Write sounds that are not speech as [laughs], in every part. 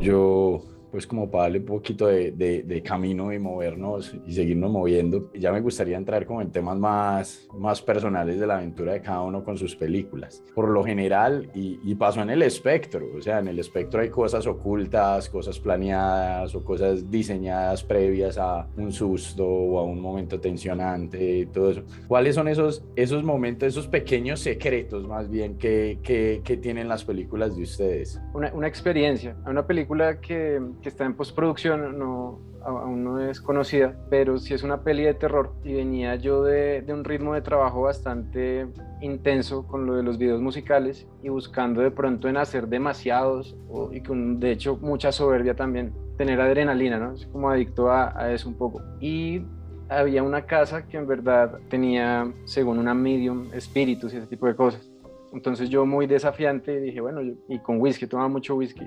yo pues como para darle un poquito de, de, camino y movernos y seguirnos moviendo. Ya me gustaría entrar como en temas más, más personales de la aventura de cada uno con sus películas. Por lo general, y, y, pasó en el espectro, o sea, en el espectro hay cosas ocultas, cosas planeadas o cosas diseñadas previas a un susto o a un momento tensionante y todo eso. ¿Cuáles son esos, esos momentos, esos pequeños secretos más bien que, que, que tienen las películas de ustedes? Una, una experiencia, una película que que está en postproducción, no, aún no es conocida, pero sí es una peli de terror y venía yo de, de, un ritmo de trabajo bastante intenso con lo de los videos musicales y buscando de pronto en hacer demasiados y con de hecho mucha soberbia también, tener adrenalina, ¿no? Es como adicto a, a eso un poco. Y había una casa que en verdad tenía, según una medium, espíritus y ese tipo de cosas. Entonces yo muy desafiante dije, bueno, y con whisky, tomaba mucho whisky,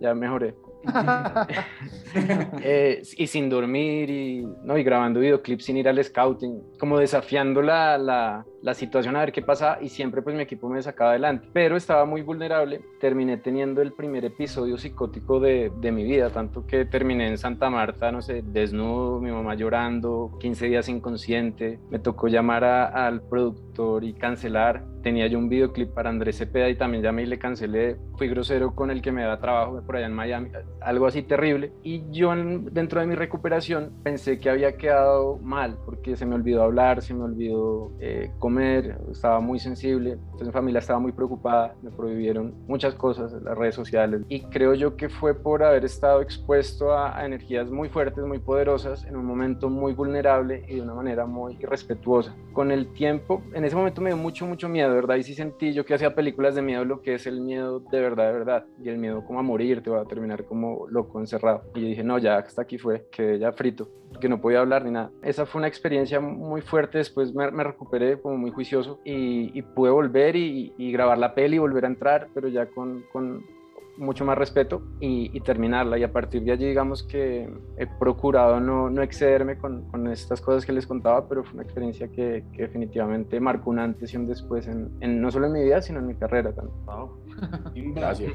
ya mejoré. [laughs] Eh, y sin dormir y, ¿no? y grabando videoclips sin ir al scouting, como desafiando la, la, la, situación a ver qué pasa y siempre pues mi equipo me sacaba adelante, pero estaba muy vulnerable, terminé teniendo el primer episodio psicótico de, de mi vida, tanto que terminé en Santa Marta, no sé, desnudo, mi mamá llorando, 15 días inconsciente, me tocó llamar al productor y cancelar, tenía yo un videoclip para Andrés Cepeda y también llamé y le cancelé, fui grosero con el que me da trabajo por allá en Miami, algo así terrible. Y yo dentro de mi recuperación pensé que había quedado mal porque se me olvidó hablar, se me olvidó eh, comer, estaba muy sensible. Entonces mi familia estaba muy preocupada, me prohibieron muchas cosas, las redes sociales. Y creo yo que fue por haber estado expuesto a, a energías muy fuertes, muy poderosas, en un momento muy vulnerable y de una manera muy irrespetuosa. Con el tiempo, en ese momento me dio mucho, mucho miedo, ¿verdad? Y sí sentí yo que hacía películas de miedo, lo que es el miedo de verdad, de verdad. Y el miedo como a morir, te va a terminar como loco, encerrado. Y yo dije, no, ya hasta aquí fue, que ya frito, que no podía hablar ni nada. Esa fue una experiencia muy fuerte, después me, recuperé como muy juicioso y, pude volver y, grabar la peli y volver a entrar, pero ya con, con mucho más respeto y, terminarla. Y a partir de allí, digamos que he procurado no, no excederme con, con, estas cosas que les contaba, pero fue una experiencia que, que definitivamente marcó un antes y un después, en, en, no solo en mi vida, sino en mi carrera también. [laughs] Gracias.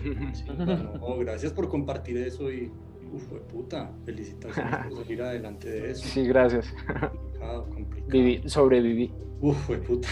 gracias por compartir eso y, uf, puta, felicitaciones por [laughs] salir adelante de eso. Sí, gracias. [laughs] Complicado, sobreviví. Uf, fue puta.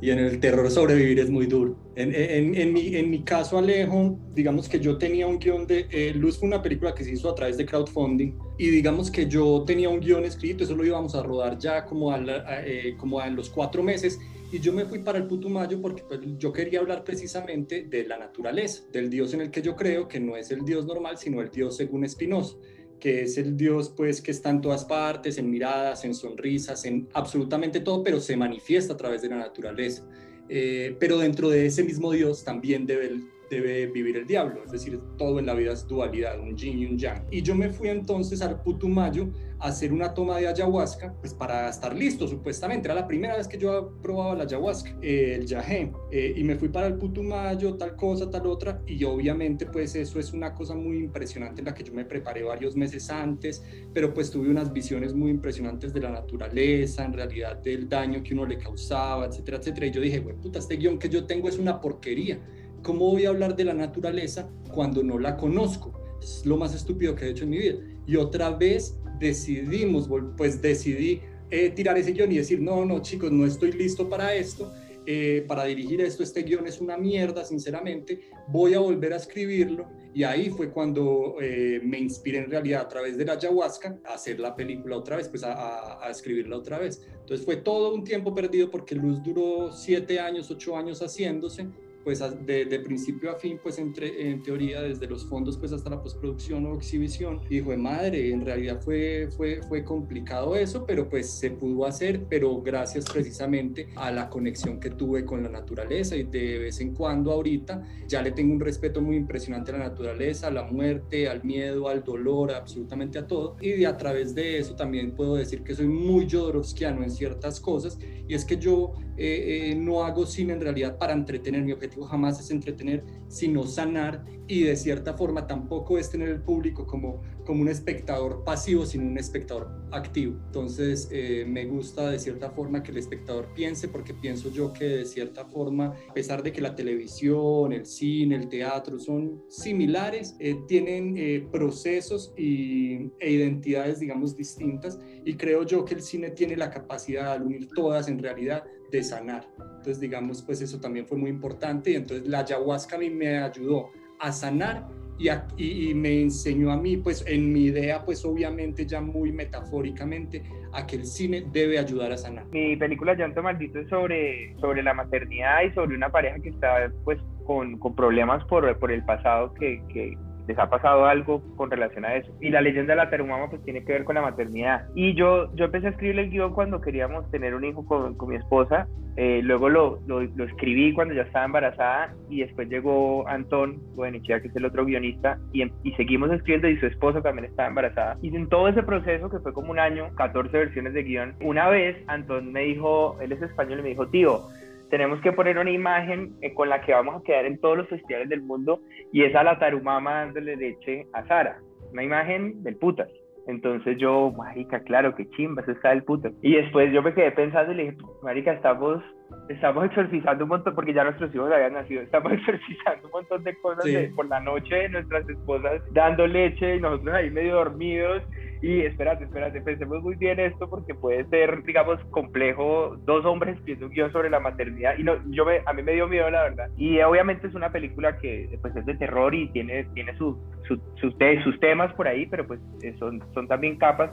Y en el terror sobrevivir es muy duro. En, en, en, mi, en mi caso, Alejo, digamos que yo tenía un guion de... Eh, Luz fue una película que se hizo a través de crowdfunding y digamos que yo tenía un guion escrito, eso lo íbamos a rodar ya como a, eh, como a los cuatro meses y yo me fui para el Putumayo porque pues, yo quería hablar precisamente de la naturaleza, del Dios en el que yo creo, que no es el Dios normal, sino el Dios según Spinoza que es el Dios pues que está en todas partes, en miradas, en sonrisas, en absolutamente todo, pero se manifiesta a través de la naturaleza. Eh, pero dentro de ese mismo Dios también debe, debe vivir el diablo, es decir, todo en la vida es dualidad, un yin y un yang. Y yo me fui entonces al Putumayo hacer una toma de ayahuasca, pues para estar listo, supuestamente. Era la primera vez que yo probaba la ayahuasca, eh, el yajé, eh, y me fui para el Putumayo, tal cosa, tal otra, y obviamente pues eso es una cosa muy impresionante en la que yo me preparé varios meses antes, pero pues tuve unas visiones muy impresionantes de la naturaleza, en realidad del daño que uno le causaba, etcétera, etcétera. Y yo dije, güey, puta, este guion que yo tengo es una porquería. ¿Cómo voy a hablar de la naturaleza cuando no la conozco? Es lo más estúpido que he hecho en mi vida. Y otra vez decidimos, pues decidí eh, tirar ese guion y decir, no, no, chicos, no estoy listo para esto, eh, para dirigir esto, este guion es una mierda, sinceramente, voy a volver a escribirlo. Y ahí fue cuando eh, me inspiré en realidad a través de la ayahuasca a hacer la película otra vez, pues a, a, escribirla otra vez. Entonces fue todo un tiempo perdido porque Luz duró siete años, ocho años haciéndose pues de, de, principio a fin, pues entre, en teoría, desde los fondos pues hasta la postproducción o exhibición. Y dijo, madre, en realidad fue, fue, fue complicado eso, pero pues se pudo hacer, pero gracias precisamente a la conexión que tuve con la naturaleza y de vez en cuando ahorita ya le tengo un respeto muy impresionante a la naturaleza, a la muerte, al miedo, al dolor, absolutamente a todo. Y de, a través de eso también puedo decir que soy muy jodorowskiano en ciertas cosas y es que yo eh, eh, no hago cine en realidad para entretener mi objetivo jamás es entretener, sino sanar y de cierta forma tampoco es tener el público como, como un espectador pasivo, sino un espectador activo. Entonces eh, me gusta de cierta forma que el espectador piense porque pienso yo que de cierta forma, a pesar de que la televisión, el cine, el teatro son similares, eh, tienen eh, procesos y, e identidades, digamos, distintas y creo yo que el cine tiene la capacidad de unir todas en realidad de sanar. Entonces, digamos, pues eso también fue muy importante y entonces la ayahuasca a mí me ayudó a sanar y, y, me enseñó a mí, pues en mi idea, pues obviamente ya muy metafóricamente, a que el cine debe ayudar a sanar. Mi película Llanto Maldito es sobre, sobre la maternidad y sobre una pareja que está pues con, con problemas por, por el pasado que, que les ha pasado algo con relación a eso. Y la leyenda de la Tarumama pues tiene que ver con la maternidad. Y yo, yo empecé a escribir el guion cuando queríamos tener un hijo con, con mi esposa. Eh, luego lo, lo, lo, escribí cuando ya estaba embarazada y después llegó Antón Buenichea, que es el otro guionista, y, em, y seguimos escribiendo y su esposa también estaba embarazada. Y en todo ese proceso, que fue como un año, 14 versiones de guion, una vez Antón me dijo, él es español, y me dijo, tío, tenemos que poner una imagen eh, con la que vamos a quedar en todos los festivales del mundo y es a la tarumama dándole leche a Sara. Una imagen del putas. Entonces yo, marica, claro, que chimba, eso está del putas. Y después yo me quedé pensando y le dije, marica, estamos, estamos exorcizando un montón, porque ya nuestros hijos habían nacido, estamos [laughs] exorcizando un montón de cosas por la noche de nuestras esposas dando leche y nosotros ahí medio dormidos y espérate, espérate, pensemos muy bien esto porque puede ser, digamos, complejo dos hombres escribiendo un guion sobre la maternidad. Y no, yo me, a mí me dio miedo, la verdad. Y obviamente es una película que pues, es de terror y tiene, tiene sus, sus, sus temas por ahí, pero pues eh, son, son también capas.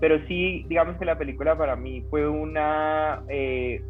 Pero sí, digamos que la película para mí fue una, eh,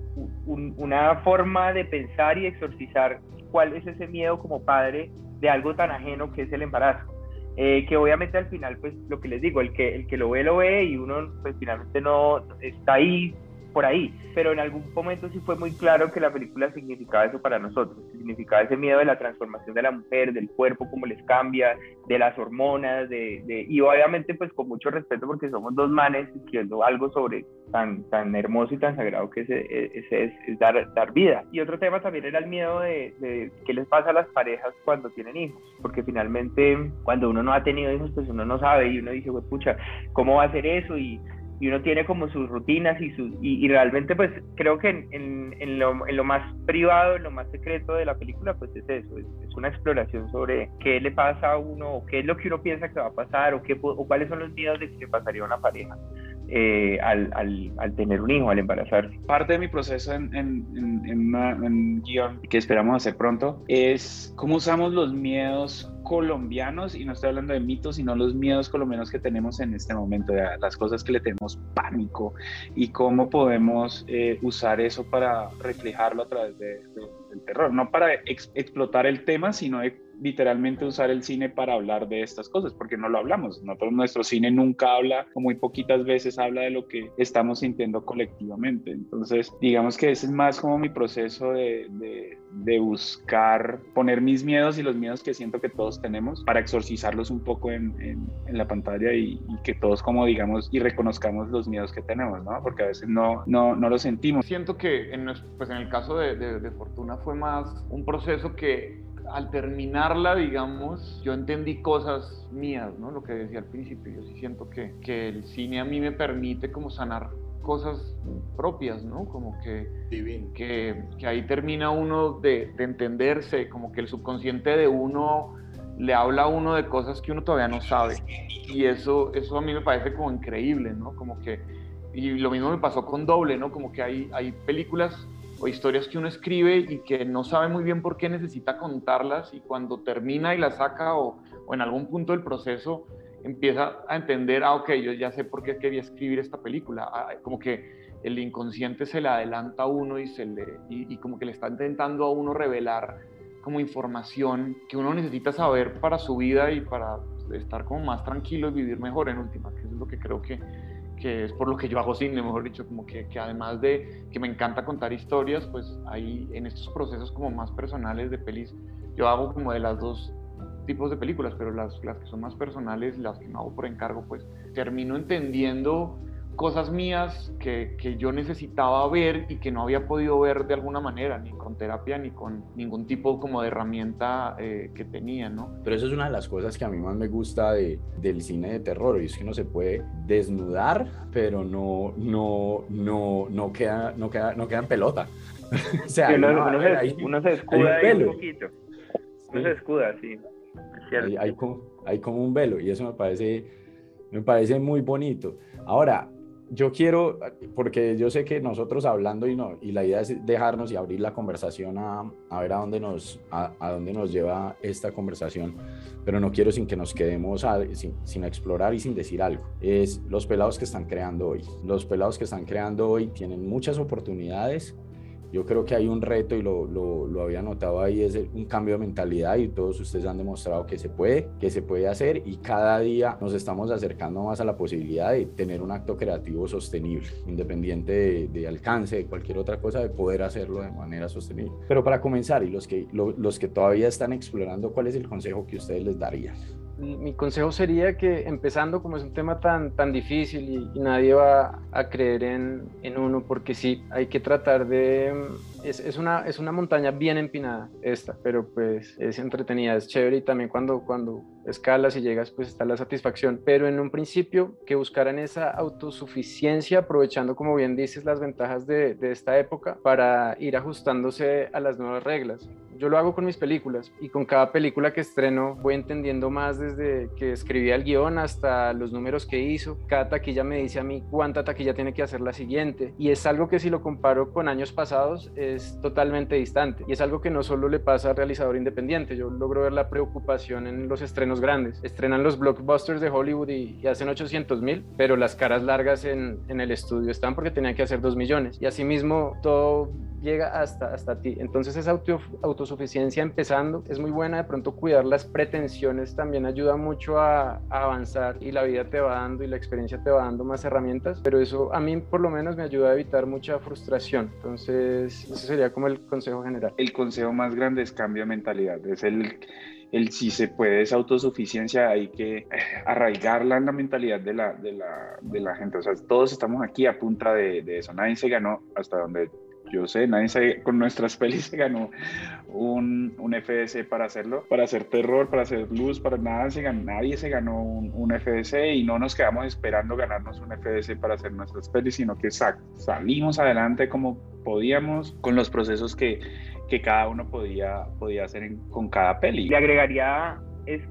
una forma de pensar y exorcizar cuál es ese miedo como padre de algo tan ajeno que es el embarazo. Eh, que obviamente al final, pues lo que les digo, el que, el que lo ve, lo ve y uno pues finalmente no está ahí por ahí, pero en algún momento sí fue muy claro que la película significaba eso para nosotros, significaba ese miedo de la transformación de la mujer, del cuerpo, cómo les cambia, de las hormonas, de, de y obviamente pues con mucho respeto porque somos dos manes escribiendo algo sobre tan, tan hermoso y tan sagrado que ese es, dar, dar vida. Y otro tema también era el miedo de, de qué les pasa a las parejas cuando tienen hijos, porque finalmente cuando uno no ha tenido hijos pues uno no sabe y uno dice, pues pucha, ¿cómo va a ser eso? Y y uno tiene como sus rutinas y, sus, y, realmente pues creo que en, en, lo, en, lo, más privado, en lo más secreto de la película pues es eso, es, una exploración sobre qué le pasa a uno o qué es lo que uno piensa que va a pasar o, qué, o cuáles son los miedos de que le pasaría a una pareja. Eh, al, al, al, tener un hijo, al embarazarse. Parte de mi proceso en, en, en, en, guion que esperamos hacer pronto es cómo usamos los miedos colombianos, y no estoy hablando de mitos, sino los miedos colombianos que tenemos en este momento, las cosas que le tenemos pánico y cómo podemos eh, usar eso para reflejarlo a través de, del terror, no para explotar el tema, sino de literalmente usar el cine para hablar de estas cosas, porque no lo hablamos. Nosotros, nuestro cine nunca habla, o muy poquitas veces habla de lo que estamos sintiendo colectivamente. Entonces, digamos que ese es más como mi proceso de, de, buscar poner mis miedos y los miedos que siento que todos tenemos para exorcizarlos un poco en, en, la pantalla y, que todos como digamos y reconozcamos los miedos que tenemos, ¿no? Porque a veces no, no, no lo sentimos. Siento que en, pues en el caso de Fortuna fue más un proceso que al terminarla, digamos, yo entendí cosas mías, ¿no? Lo que decía al principio, yo sí siento que, que el cine a mí me permite como sanar cosas propias, ¿no? Como que, que, que, ahí termina uno de, de, entenderse, como que el subconsciente de uno le habla a uno de cosas que uno todavía no sabe. Y eso, eso a mí me parece como increíble, ¿no? Como que, y lo mismo me pasó con Doble, ¿no? Como que hay, hay películas o historias que uno escribe y que no sabe muy bien por qué necesita contarlas y cuando termina y las saca o, en algún punto del proceso empieza a entender, ah, ok, yo ya sé por qué quería escribir esta película, ah, como que el inconsciente se le adelanta a uno y, se le, y como que le está intentando a uno revelar como información que uno necesita saber para su vida y para estar como más tranquilo y vivir mejor en última, que es lo que creo que que es por lo que yo hago cine, mejor dicho, como que, que, además de que me encanta contar historias, pues ahí en estos procesos como más personales de pelis, yo hago como de las dos tipos de películas, pero las, las que son más personales, las que no hago por encargo, pues termino entendiendo cosas mías que, que, yo necesitaba ver y que no había podido ver de alguna manera, ni con terapia, ni con ningún tipo como de herramienta eh, que tenía, ¿no? Pero eso es una de las cosas que a mí más me gusta de, del cine de terror, y es que no se puede desnudar, pero no, no, no, no, queda, no, queda, no queda en pelota. [laughs] o sea, uno, se, escuda ahí un poquito. Uno se escuda, sí. Hay, hay, como, hay como un velo y eso me parece, me parece muy bonito. Ahora, yo quiero, porque yo sé que nosotros hablando y no, y la idea es dejarnos y abrir la conversación a, ver a dónde, nos, a, a, dónde nos lleva esta conversación, pero no quiero sin que nos quedemos sin, sin, explorar y sin decir algo. Es los pelados que están creando hoy. Los pelados que están creando hoy tienen muchas oportunidades yo creo que hay un reto y lo, lo, lo, había notado ahí, es un cambio de mentalidad y todos ustedes han demostrado que se puede, que se puede hacer y cada día nos estamos acercando más a la posibilidad de tener un acto creativo sostenible, independiente de, de alcance, de cualquier otra cosa, de poder hacerlo de manera sostenible. Pero para comenzar, y los que, lo, los que todavía están explorando, ¿cuál es el consejo que ustedes les darían? Mi consejo sería que empezando como es un tema tan, tan difícil y, nadie va a creer en, en, uno, porque sí, hay que tratar de... Es, es, una, es una montaña bien empinada esta, pero pues es entretenida, es chévere y también cuando, cuando escalas y llegas pues está la satisfacción, pero en un principio que buscaran esa autosuficiencia aprovechando como bien dices las ventajas de, de esta época para ir ajustándose a las nuevas reglas yo lo hago con mis películas y con cada película que estreno voy entendiendo más desde que escribí el guion hasta los números que hizo. Cada taquilla me dice a mí cuánta taquilla tiene que hacer la siguiente y es algo que si lo comparo con años pasados es totalmente distante y es algo que no solo le pasa al realizador independiente. Yo logro ver la preocupación en los estrenos grandes. Estrenan los blockbusters de Hollywood y, hacen 800 mil, pero las caras largas en, en el estudio están porque tenían que hacer 2 millones y asimismo todo llega hasta, hasta ti. Entonces esa auto, autosuficiencia empezando es muy buena, de pronto cuidar las pretensiones también ayuda mucho a, a, avanzar y la vida te va dando y la experiencia te va dando más herramientas, pero eso a mí por lo menos me ayuda a evitar mucha frustración. Entonces ese sería como el consejo general. El consejo más grande es cambio de mentalidad, es el el si se puede es autosuficiencia, hay que arraigarla en la mentalidad de la, de la, de la gente. O sea, todos estamos aquí a punta de, de, eso. Nadie se ganó hasta donde yo sé, nadie con nuestras [laughs] pelis se ganó un, un, FDC para hacerlo, para hacer terror, para hacer luz, para nada, se ganó, nadie se ganó un, FDC y no nos quedamos esperando ganarnos un FDC para hacer nuestras pelis, sino que salimos adelante como podíamos con los procesos que, que cada uno podía, podía hacer en, con cada peli. Le agregaría es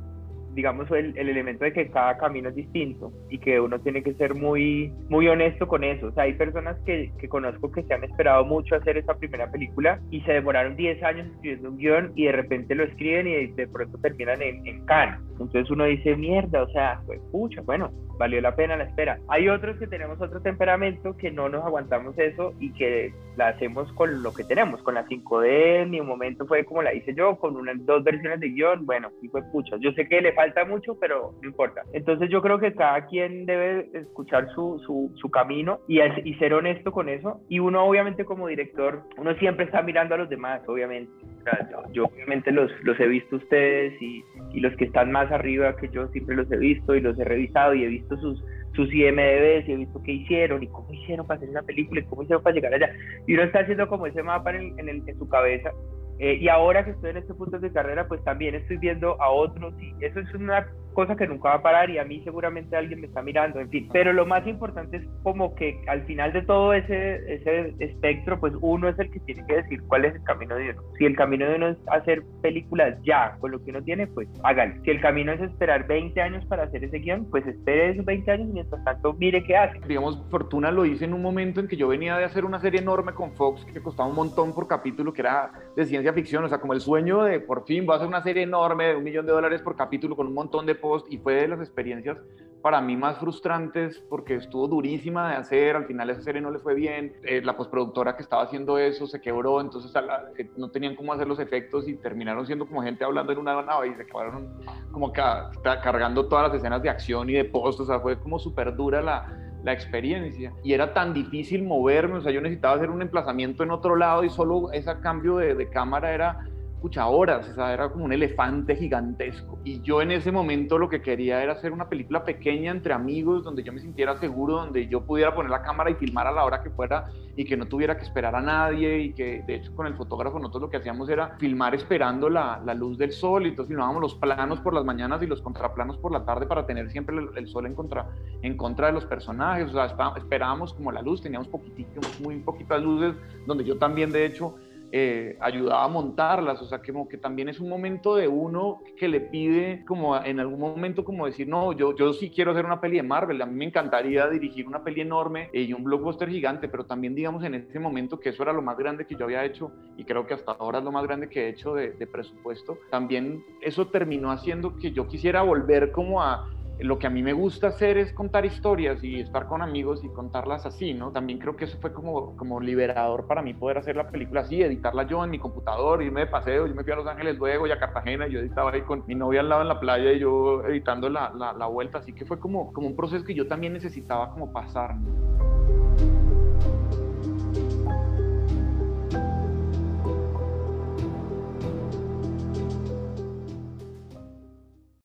digamos, el, el, elemento de que cada camino es distinto y que uno tiene que ser muy, muy honesto con eso. O sea, hay personas que, que conozco que se han esperado mucho hacer esa primera película y se demoraron 10 años escribiendo un guion y de repente lo escriben y de pronto terminan en, en Cannes. Entonces uno dice, mierda, o sea, pues pucha, bueno, valió la pena la espera. Hay otros que tenemos otro temperamento que no nos aguantamos eso y que la hacemos con lo que tenemos, con la 5D, en mi momento fue como la hice yo, con unas dos versiones de guion, bueno, y fue pucha. Yo sé que le falta falta mucho, pero no importa. Entonces yo creo que cada quien debe escuchar su, su, su camino y, y, ser honesto con eso. Y uno obviamente como director, uno siempre está mirando a los demás, obviamente. O sea, yo, yo, obviamente los, los he visto ustedes y, y los que están más arriba que yo siempre los he visto y los he revisado y he visto sus, sus IMDBs y he visto qué hicieron y cómo hicieron para hacer una película y cómo hicieron para llegar allá. Y uno está haciendo como ese mapa en, en, en su cabeza eh, y ahora que estoy en este punto de carrera, pues también estoy viendo a otros y eso es una cosa que nunca va a parar y a mí seguramente alguien me está mirando, en fin. Pero lo más importante es como que al final de todo ese, ese espectro, pues uno es el que tiene que decir cuál es el camino de uno. Si el camino de uno es hacer películas ya con lo que uno tiene, pues hágalo. Si el camino es esperar 20 años para hacer ese guion, pues espere esos 20 años y mientras tanto mire qué hace. Digamos, Fortuna lo hice en un momento en que yo venía de hacer una serie enorme con Fox que costaba un montón por capítulo, que era de ciencia ficción, o sea, como el sueño de por fin voy a hacer una serie enorme de un millón de dólares por capítulo con un montón de posts y fue de las experiencias para mí más frustrantes porque estuvo durísima de hacer, al final esa serie no le fue bien, eh, la postproductora que estaba haciendo eso se quebró, entonces la, eh, no tenían cómo hacer los efectos y terminaron siendo como gente hablando en una nave y se quedaron como ca cargando todas las escenas de acción y de post, o sea, fue como súper dura la, la experiencia. Y era tan difícil moverme, o sea, yo necesitaba hacer un emplazamiento en otro lado y solo ese cambio de, de cámara era pucha, horas, o sea, era como un elefante gigantesco. Y yo en ese momento lo que quería era hacer una película pequeña entre amigos, donde yo me sintiera seguro, donde yo pudiera poner la cámara y filmar a la hora que fuera y que no tuviera que esperar a nadie y que de hecho con el fotógrafo nosotros lo que hacíamos era filmar esperando la, la luz del sol y entonces filmábamos los planos por las mañanas y los contraplanos por la tarde para tener siempre el, sol en contra, en contra de los personajes, o sea, esperábamos como la luz, teníamos poquitito, muy poquitas luces, donde yo también de hecho eh, ayudaba a montarlas, o sea, como que también es un momento de uno que le pide como en algún momento como decir, no, yo, yo sí quiero hacer una peli de Marvel, a mí me encantaría dirigir una peli enorme y un blockbuster gigante, pero también digamos en ese momento que eso era lo más grande que yo había hecho y creo que hasta ahora es lo más grande que he hecho de, de presupuesto, también eso terminó haciendo que yo quisiera volver como a lo que a mí me gusta hacer es contar historias y estar con amigos y contarlas así, ¿no? También creo que eso fue como, como liberador para mí poder hacer la película así, editarla yo en mi computador, irme de paseo, yo me fui a Los Ángeles luego y a Cartagena, y yo editaba ahí con mi novia al lado en la playa y yo editando la, la, vuelta, así que fue como, como un proceso que yo también necesitaba como pasar.